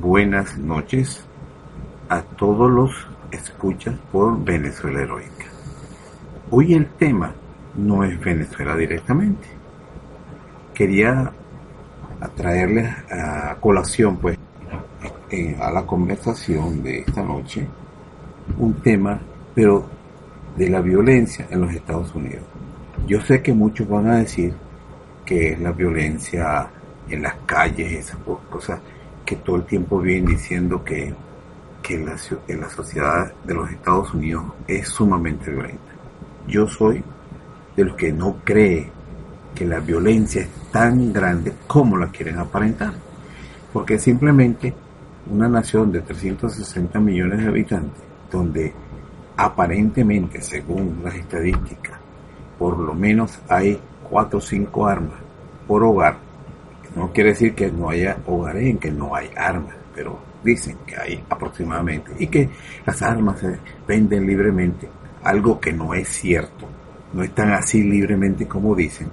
buenas noches a todos los escuchas por Venezuela Heroica. Hoy el tema no es Venezuela directamente. Quería traerles a colación, pues, eh, a la conversación de esta noche un tema, pero de la violencia en los Estados Unidos. Yo sé que muchos van a decir que es la violencia en las calles, esas cosas que todo el tiempo vienen diciendo que, que la, la sociedad de los Estados Unidos es sumamente violenta. Yo soy de los que no cree que la violencia es tan grande como la quieren aparentar. Porque simplemente una nación de 360 millones de habitantes, donde aparentemente, según las estadísticas, por lo menos hay 4 o 5 armas por hogar, no quiere decir que no haya hogares en que no hay armas, pero dicen que hay aproximadamente y que las armas se venden libremente, algo que no es cierto, no están así libremente como dicen.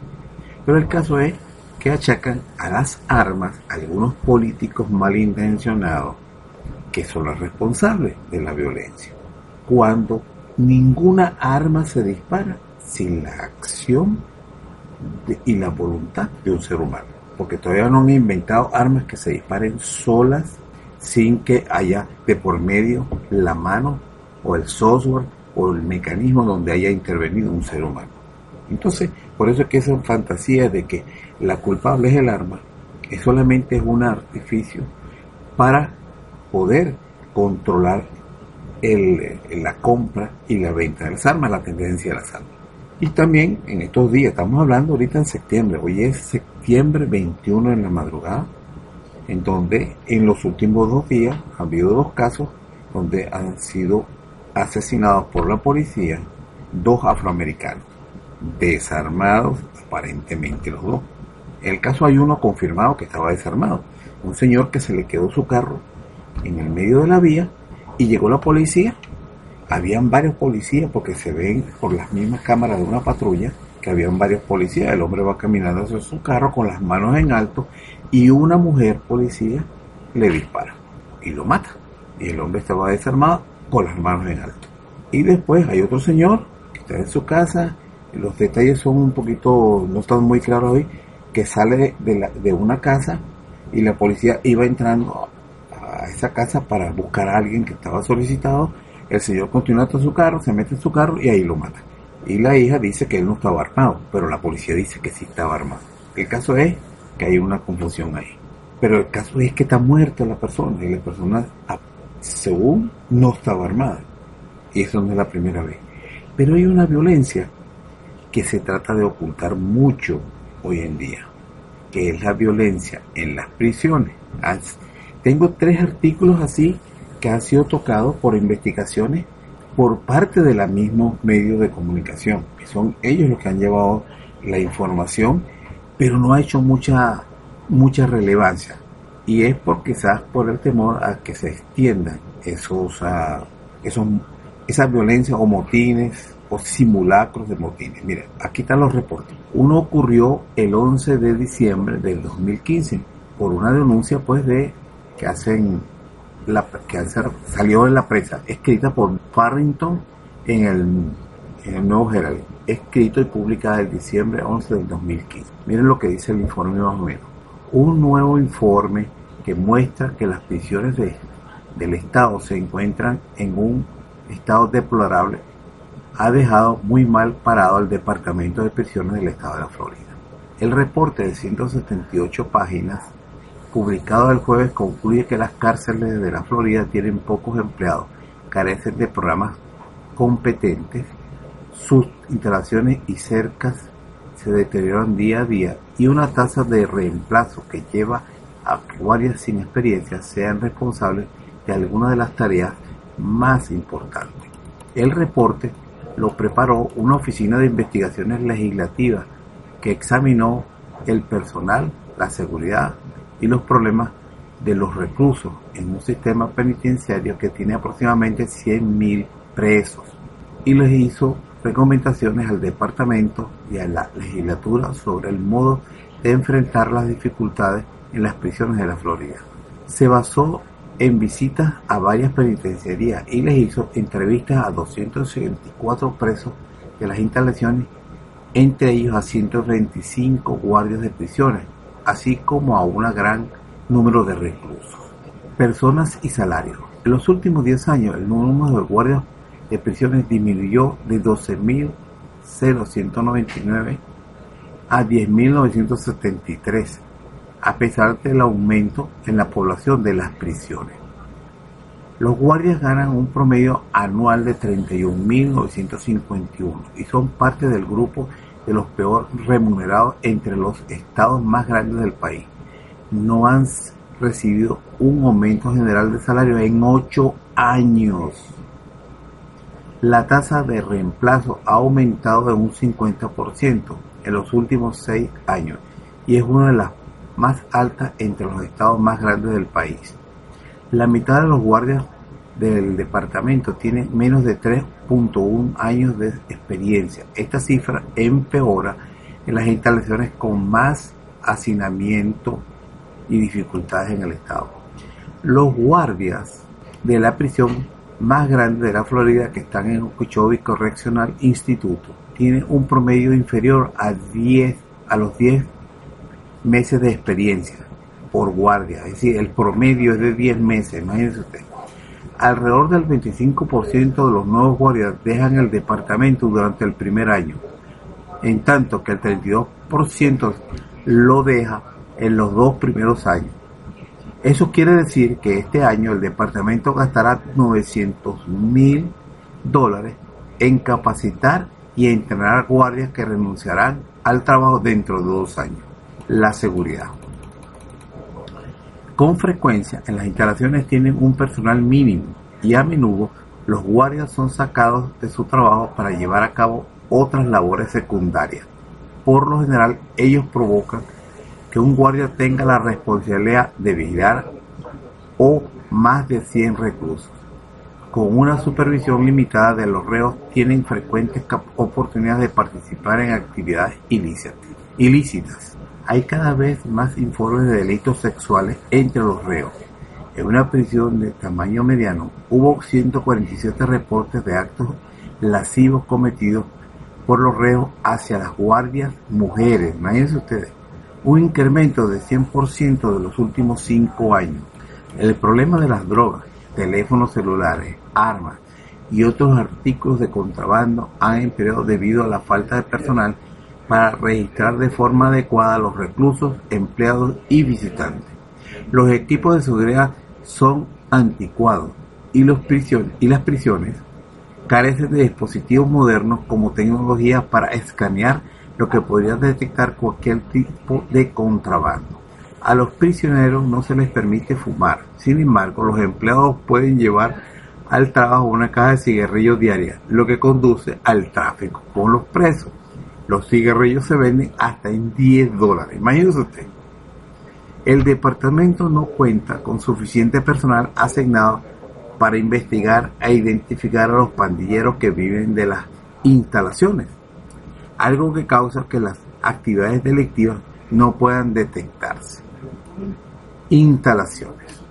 Pero el caso es que achacan a las armas algunos políticos malintencionados que son los responsables de la violencia, cuando ninguna arma se dispara sin la acción y la voluntad de un ser humano porque todavía no han inventado armas que se disparen solas sin que haya de por medio la mano o el software o el mecanismo donde haya intervenido un ser humano. Entonces, por eso es que esa fantasía de que la culpable es el arma, es solamente un artificio para poder controlar la compra y la venta de las armas, la tendencia de las armas. Y también en estos días, estamos hablando ahorita en septiembre, hoy es septiembre 21 en la madrugada, en donde en los últimos dos días ha habido dos casos donde han sido asesinados por la policía dos afroamericanos, desarmados aparentemente los dos. En el caso hay uno confirmado que estaba desarmado, un señor que se le quedó su carro en el medio de la vía y llegó la policía habían varios policías porque se ven por las mismas cámaras de una patrulla que habían varios policías. El hombre va caminando hacia su carro con las manos en alto y una mujer policía le dispara y lo mata. Y el hombre estaba desarmado con las manos en alto. Y después hay otro señor que está en su casa, los detalles son un poquito, no están muy claros hoy, que sale de, de una casa y la policía iba entrando a esa casa para buscar a alguien que estaba solicitado el señor continúa hasta su carro, se mete en su carro y ahí lo mata. Y la hija dice que él no estaba armado, pero la policía dice que sí estaba armado. El caso es que hay una confusión ahí. Pero el caso es que está muerta la persona y la persona, ah, según, no estaba armada. Y eso no es la primera vez. Pero hay una violencia que se trata de ocultar mucho hoy en día, que es la violencia en las prisiones. Ah, tengo tres artículos así que han sido tocados por investigaciones por parte de la mismos medios de comunicación, que son ellos los que han llevado la información, pero no ha hecho mucha, mucha relevancia. Y es por quizás por el temor a que se extiendan esos, uh, esos, esas violencias o motines o simulacros de motines. Miren, aquí están los reportes. Uno ocurrió el 11 de diciembre del 2015 por una denuncia pues de que hacen la, que salió en la prensa, escrita por Farrington en el, Nuevo Herald, escrito y publicada el diciembre 11 del 2015. Miren lo que dice el informe más o menos. Un nuevo informe que muestra que las prisiones de, del Estado se encuentran en un estado deplorable ha dejado muy mal parado al Departamento de Prisiones del Estado de la Florida. El reporte de 178 páginas publicado el jueves concluye que las cárceles de la Florida tienen pocos empleados, carecen de programas competentes, sus instalaciones y cercas se deterioran día a día y una tasa de reemplazo que lleva a guardias sin experiencia sean responsables de algunas de las tareas más importantes. El reporte lo preparó una oficina de investigaciones legislativas que examinó el personal, la seguridad, y los problemas de los reclusos en un sistema penitenciario que tiene aproximadamente 100.000 presos y les hizo recomendaciones al departamento y a la legislatura sobre el modo de enfrentar las dificultades en las prisiones de la Florida. Se basó en visitas a varias penitenciarías y les hizo entrevistas a 264 presos de las instalaciones, entre ellos a 125 guardias de prisiones, así como a un gran número de reclusos. Personas y salarios. En los últimos 10 años, el número de guardias de prisiones disminuyó de 12.0199 a 10.973 a pesar del aumento en la población de las prisiones. Los guardias ganan un promedio anual de 31.951 y son parte del grupo de los peor remunerados entre los estados más grandes del país. No han recibido un aumento general de salario en 8 años. La tasa de reemplazo ha aumentado en un 50% en los últimos 6 años y es una de las más alta entre los estados más grandes del país. La mitad de los guardias del departamento tienen menos de 3.1 años de experiencia. Esta cifra empeora en las instalaciones con más hacinamiento y dificultades en el estado. Los guardias de la prisión más grande de la Florida que están en Okeechobee Correctional Instituto tienen un promedio inferior a 10 a los 10 meses de experiencia por guardia, es decir, el promedio es de 10 meses, imagínense usted. Alrededor del 25% de los nuevos guardias dejan el departamento durante el primer año, en tanto que el 32% lo deja en los dos primeros años. Eso quiere decir que este año el departamento gastará 900 mil dólares en capacitar y entrenar guardias que renunciarán al trabajo dentro de dos años la seguridad. Con frecuencia en las instalaciones tienen un personal mínimo y a menudo los guardias son sacados de su trabajo para llevar a cabo otras labores secundarias. Por lo general ellos provocan que un guardia tenga la responsabilidad de vigilar o más de 100 reclusos. Con una supervisión limitada de los reos tienen frecuentes oportunidades de participar en actividades ilícitas hay cada vez más informes de delitos sexuales entre los reos. En una prisión de tamaño mediano hubo 147 reportes de actos lascivos cometidos por los reos hacia las guardias mujeres. Imagínense ustedes, un incremento de 100% de los últimos 5 años. El problema de las drogas, teléfonos celulares, armas y otros artículos de contrabando han empeorado debido a la falta de personal para registrar de forma adecuada a los reclusos, empleados y visitantes. Los equipos de seguridad son anticuados y, las prisiones carecen de dispositivos modernos como tecnología para escanear lo que podría detectar cualquier tipo de contrabando. A los prisioneros no se les permite fumar, sin embargo los empleados pueden llevar al trabajo una caja de cigarrillos diaria, lo que conduce al tráfico con los presos. Los cigarrillos se venden hasta en 10 dólares. Imagínese usted. El departamento no cuenta con suficiente personal asignado para investigar e identificar a los pandilleros que viven de las instalaciones, algo que causa que las actividades delictivas no puedan detectarse. Instalaciones.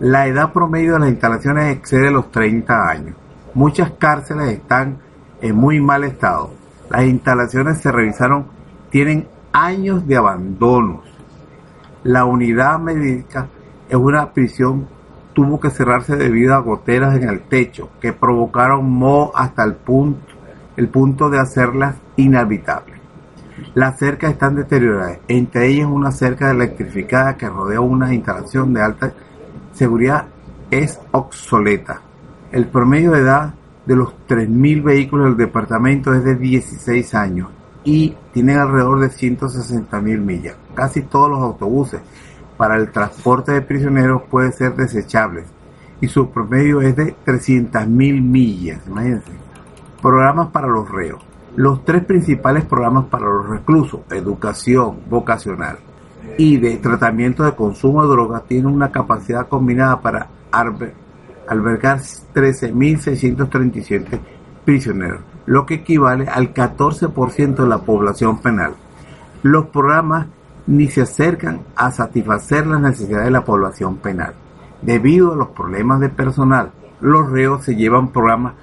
La edad promedio de las instalaciones excede los 30 años. Muchas cárceles están en muy mal estado, las instalaciones se revisaron, tienen años de abandonos. La unidad médica es una prisión tuvo que cerrarse debido a goteras en el techo que provocaron moho hasta el punto, el punto de hacerlas inhabitables. Las cercas están deterioradas, entre ellas una cerca electrificada que rodea una instalación de alta seguridad es obsoleta. El promedio de edad de los 3.000 vehículos del departamento es de 16 años y tienen alrededor de 160.000 millas. Casi todos los autobuses para el transporte de prisioneros pueden ser desechables y su promedio es de 300.000 millas. Imagínense. Programas para los reos. Los tres principales programas para los reclusos, educación vocacional y de tratamiento de consumo de drogas, tienen una capacidad combinada para albergar 13.637 prisioneros, lo que equivale al 14% de la población penal. Los programas ni se acercan a satisfacer las necesidades de la población penal. Debido a los problemas de personal, los reos se llevan programas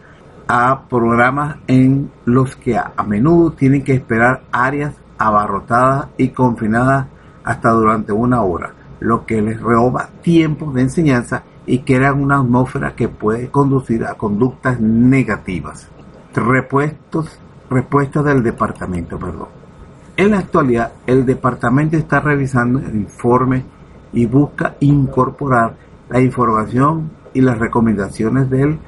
a programas en los que a, menudo tienen que esperar áreas abarrotadas y confinadas hasta durante una hora, lo que les roba tiempo de enseñanza y crea una atmósfera que puede conducir a conductas negativas. Repuestos, respuestas del departamento, perdón. En la actualidad, el departamento está revisando el informe y busca incorporar la información y las recomendaciones del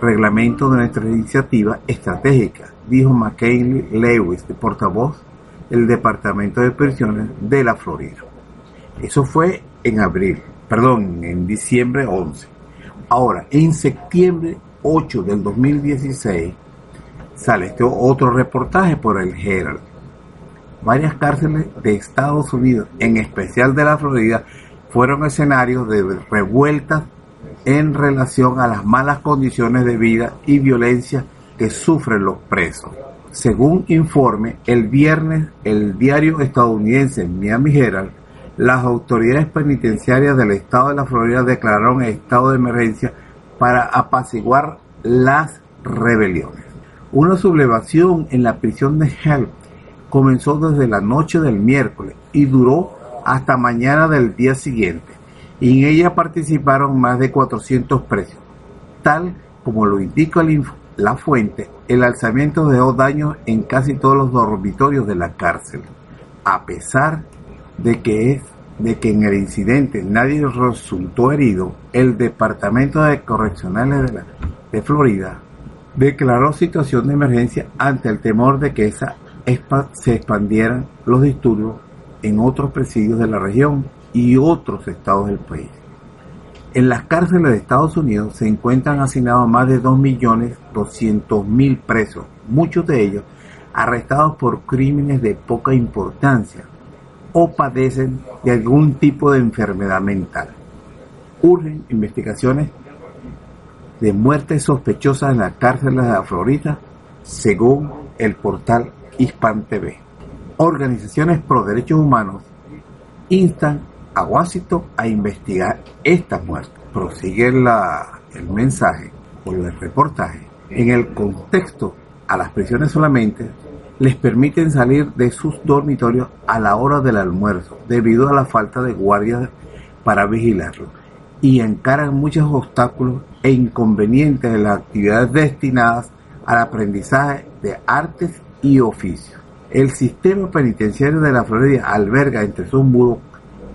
reglamento de nuestra iniciativa estratégica, dijo McKinley Lewis, de portavoz del Departamento de Prisiones de la Florida. Eso fue en abril, perdón, en diciembre 11. Ahora, en septiembre 8 del 2016, sale este otro reportaje por el Herald. Varias cárceles de Estados Unidos, en especial de la Florida, fueron escenarios de revueltas en relación a las malas condiciones de vida y violencia que sufren los presos. Según informe, el viernes el diario estadounidense Miami Herald, las autoridades penitenciarias del estado de la Florida declararon estado de emergencia para apaciguar las rebeliones. Una sublevación en la prisión de Help comenzó desde la noche del miércoles y duró hasta mañana del día siguiente y en ella participaron más de 400 presos. Tal como lo indica la fuente, el alzamiento dejó daños en casi todos los dormitorios de la cárcel, a pesar que, es, de que en el incidente nadie resultó herido, el Departamento de Correccionales de, de Florida declaró situación de emergencia ante el temor de que esa se expandieran los disturbios en otros presidios de la región y otros estados del país. En las cárceles de Estados Unidos se encuentran asignados más de 2.200.000 presos, muchos de ellos arrestados por crímenes de poca importancia o padecen de algún tipo de enfermedad mental. Urgen investigaciones de muertes sospechosas en las cárceles de la Florida, según el portal Hispan TV. Organizaciones pro derechos humanos instan a Washington a investigar estas muertes. Prosigue el mensaje o el reportaje. En el contexto, a las prisiones solamente les permiten salir de sus dormitorios a la hora del almuerzo debido a la falta de guardias para vigilarlo y encaran muchos obstáculos e inconvenientes en las actividades destinadas al aprendizaje de artes y oficios. El sistema penitenciario de la Florida alberga entre sus muros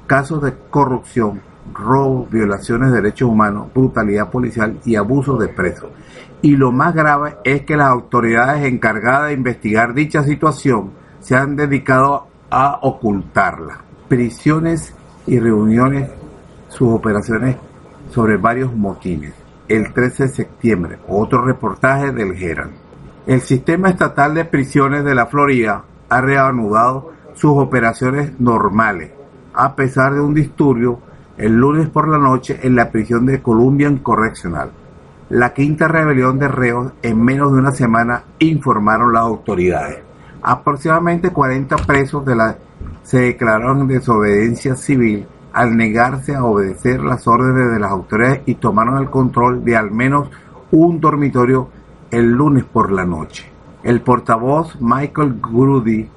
casos de corrupción, robo, violaciones de derechos humanos, brutalidad policial y abuso de presos. Y lo más grave es que las autoridades encargadas de investigar dicha situación se han dedicado a ocultarla. Prisiones y reuniones, sus operaciones sobre varios motines. El 13 de septiembre, otro reportaje del Herald. El sistema estatal de prisiones de la Florida ha reanudado sus operaciones normales a pesar de un disturbio el lunes por la noche en la prisión de Columbian Correctional. La quinta rebelión de reos en menos de una semana informaron las autoridades. Aproximadamente 40 presos se declararon en desobediencia civil al negarse a obedecer las órdenes de las autoridades y tomaron el control de al menos un dormitorio el lunes por la noche. El portavoz Michael Grudy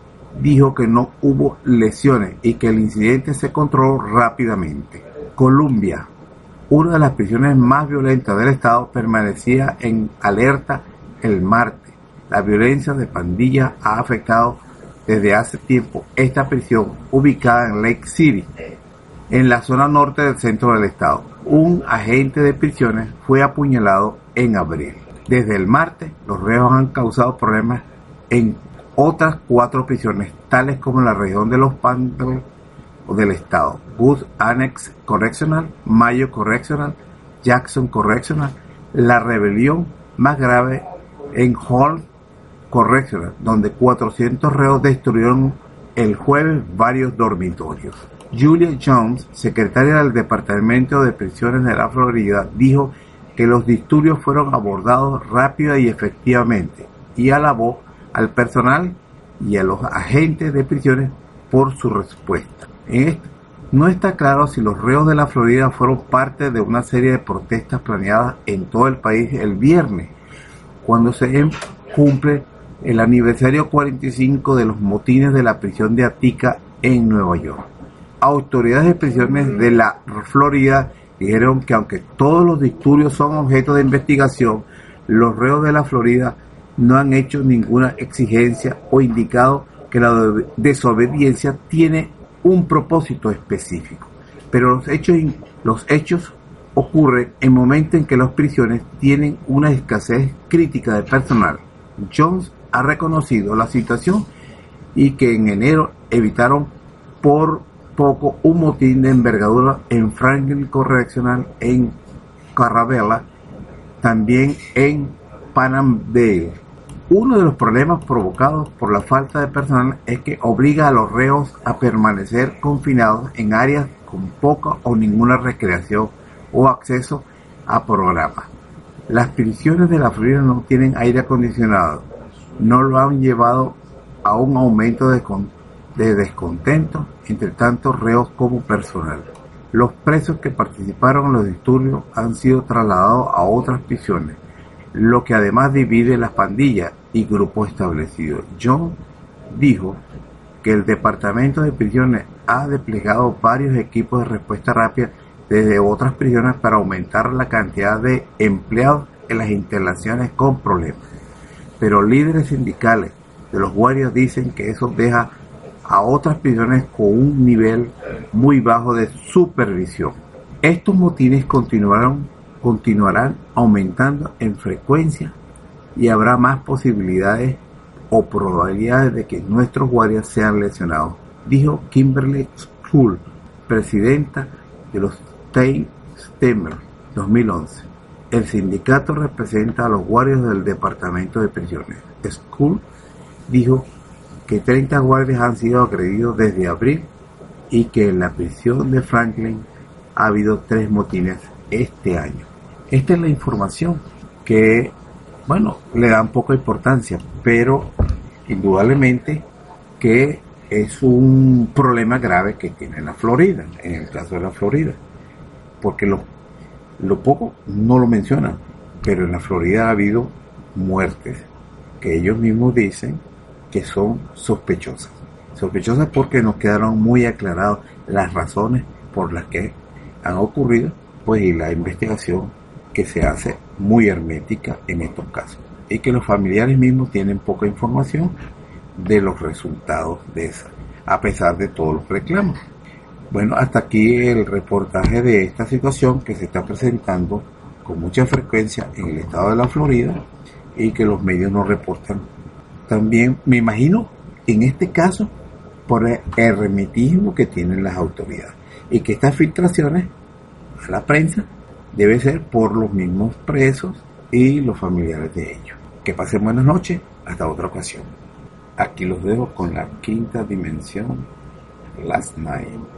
dijo que no hubo lesiones y que el incidente se controló rápidamente. Colombia, una de las prisiones más violentas del estado, permanecía en alerta el martes. La violencia de pandillas ha afectado desde hace tiempo esta prisión ubicada en Lake City, en la zona norte del centro del estado. Un agente de prisiones fue apuñalado en abril. Desde el martes, los reos han causado problemas en otras cuatro prisiones, tales como la región de los Pantos del estado, Booth Annex Correctional, Mayo Correctional, Jackson Correctional, la rebelión más grave en Hall Correctional, donde 400 reos destruyeron el jueves varios dormitorios. Julia Jones, secretaria del Departamento de Prisiones de la Florida, dijo que los disturbios fueron abordados rápida y efectivamente y alabó al personal y a los agentes de prisiones por su respuesta. No está claro si los reos de la Florida fueron parte de una serie de protestas planeadas en todo el país el viernes, cuando se cumple el aniversario 45 de los motines de la prisión de Atica en Nueva York. Autoridades de prisiones de la Florida dijeron que aunque todos los disturbios son objeto de investigación, los reos de la Florida no han hecho ninguna exigencia o indicado que la desobediencia tiene un propósito específico. Pero los hechos, los hechos ocurren en momentos en que las prisiones tienen una escasez crítica de personal. Jones ha reconocido la situación y que en enero evitaron por poco un motín de envergadura en Franklin Correctional en Carrabella, también en Panamdale. Uno de los problemas provocados por la falta de personal es que obliga a los reos a permanecer confinados en áreas con poca o ninguna recreación o acceso a programas. Las prisiones de la Florida no tienen aire acondicionado, no lo han llevado a un aumento de, de descontento entre tanto reos como personal. Los presos que participaron en los disturbios han sido trasladados a otras prisiones, lo que además divide las pandillas y grupos establecidos. John dijo que el Departamento de Prisiones ha desplegado varios equipos de respuesta rápida desde otras prisiones para aumentar la cantidad de empleados en las instalaciones con problemas. Pero líderes sindicales de los guardias dicen que eso deja a otras prisiones con un nivel muy bajo de supervisión. Estos motines continuarán, continuarán aumentando en frecuencia y habrá más posibilidades o probabilidades de que nuestros guardias sean lesionados, dijo Kimberly School, presidenta de los State Stemmer 2011. El sindicato representa a los guardias del Departamento de Prisiones. School dijo que 30 guardias han sido agredidos desde abril y que en la prisión de Franklin ha habido tres motines este año. Esta es la información que, bueno, le dan poca importancia, pero indudablemente que es un problema grave que tiene la Florida, en el caso de la Florida, porque lo, lo poco no lo mencionan, pero en la Florida ha habido muertes que ellos mismos dicen que son sospechosas. Sospechosas porque nos quedaron muy aclaradas las razones por las que han ocurrido, pues y la investigación que se hace muy hermética en estos casos. Y que los familiares mismos tienen poca información de los resultados de esa, a pesar de todos los reclamos. Bueno, hasta aquí el reportaje de esta situación que se está presentando con mucha frecuencia en el estado de la Florida y que los medios no reportan también, me imagino, en este caso, por el hermetismo que tienen las autoridades. Y que estas filtraciones a la prensa debe ser por los mismos presos y los familiares de ellos. Que pasen buenas noches, hasta otra ocasión. Aquí los dejo con la quinta dimensión, Last Night.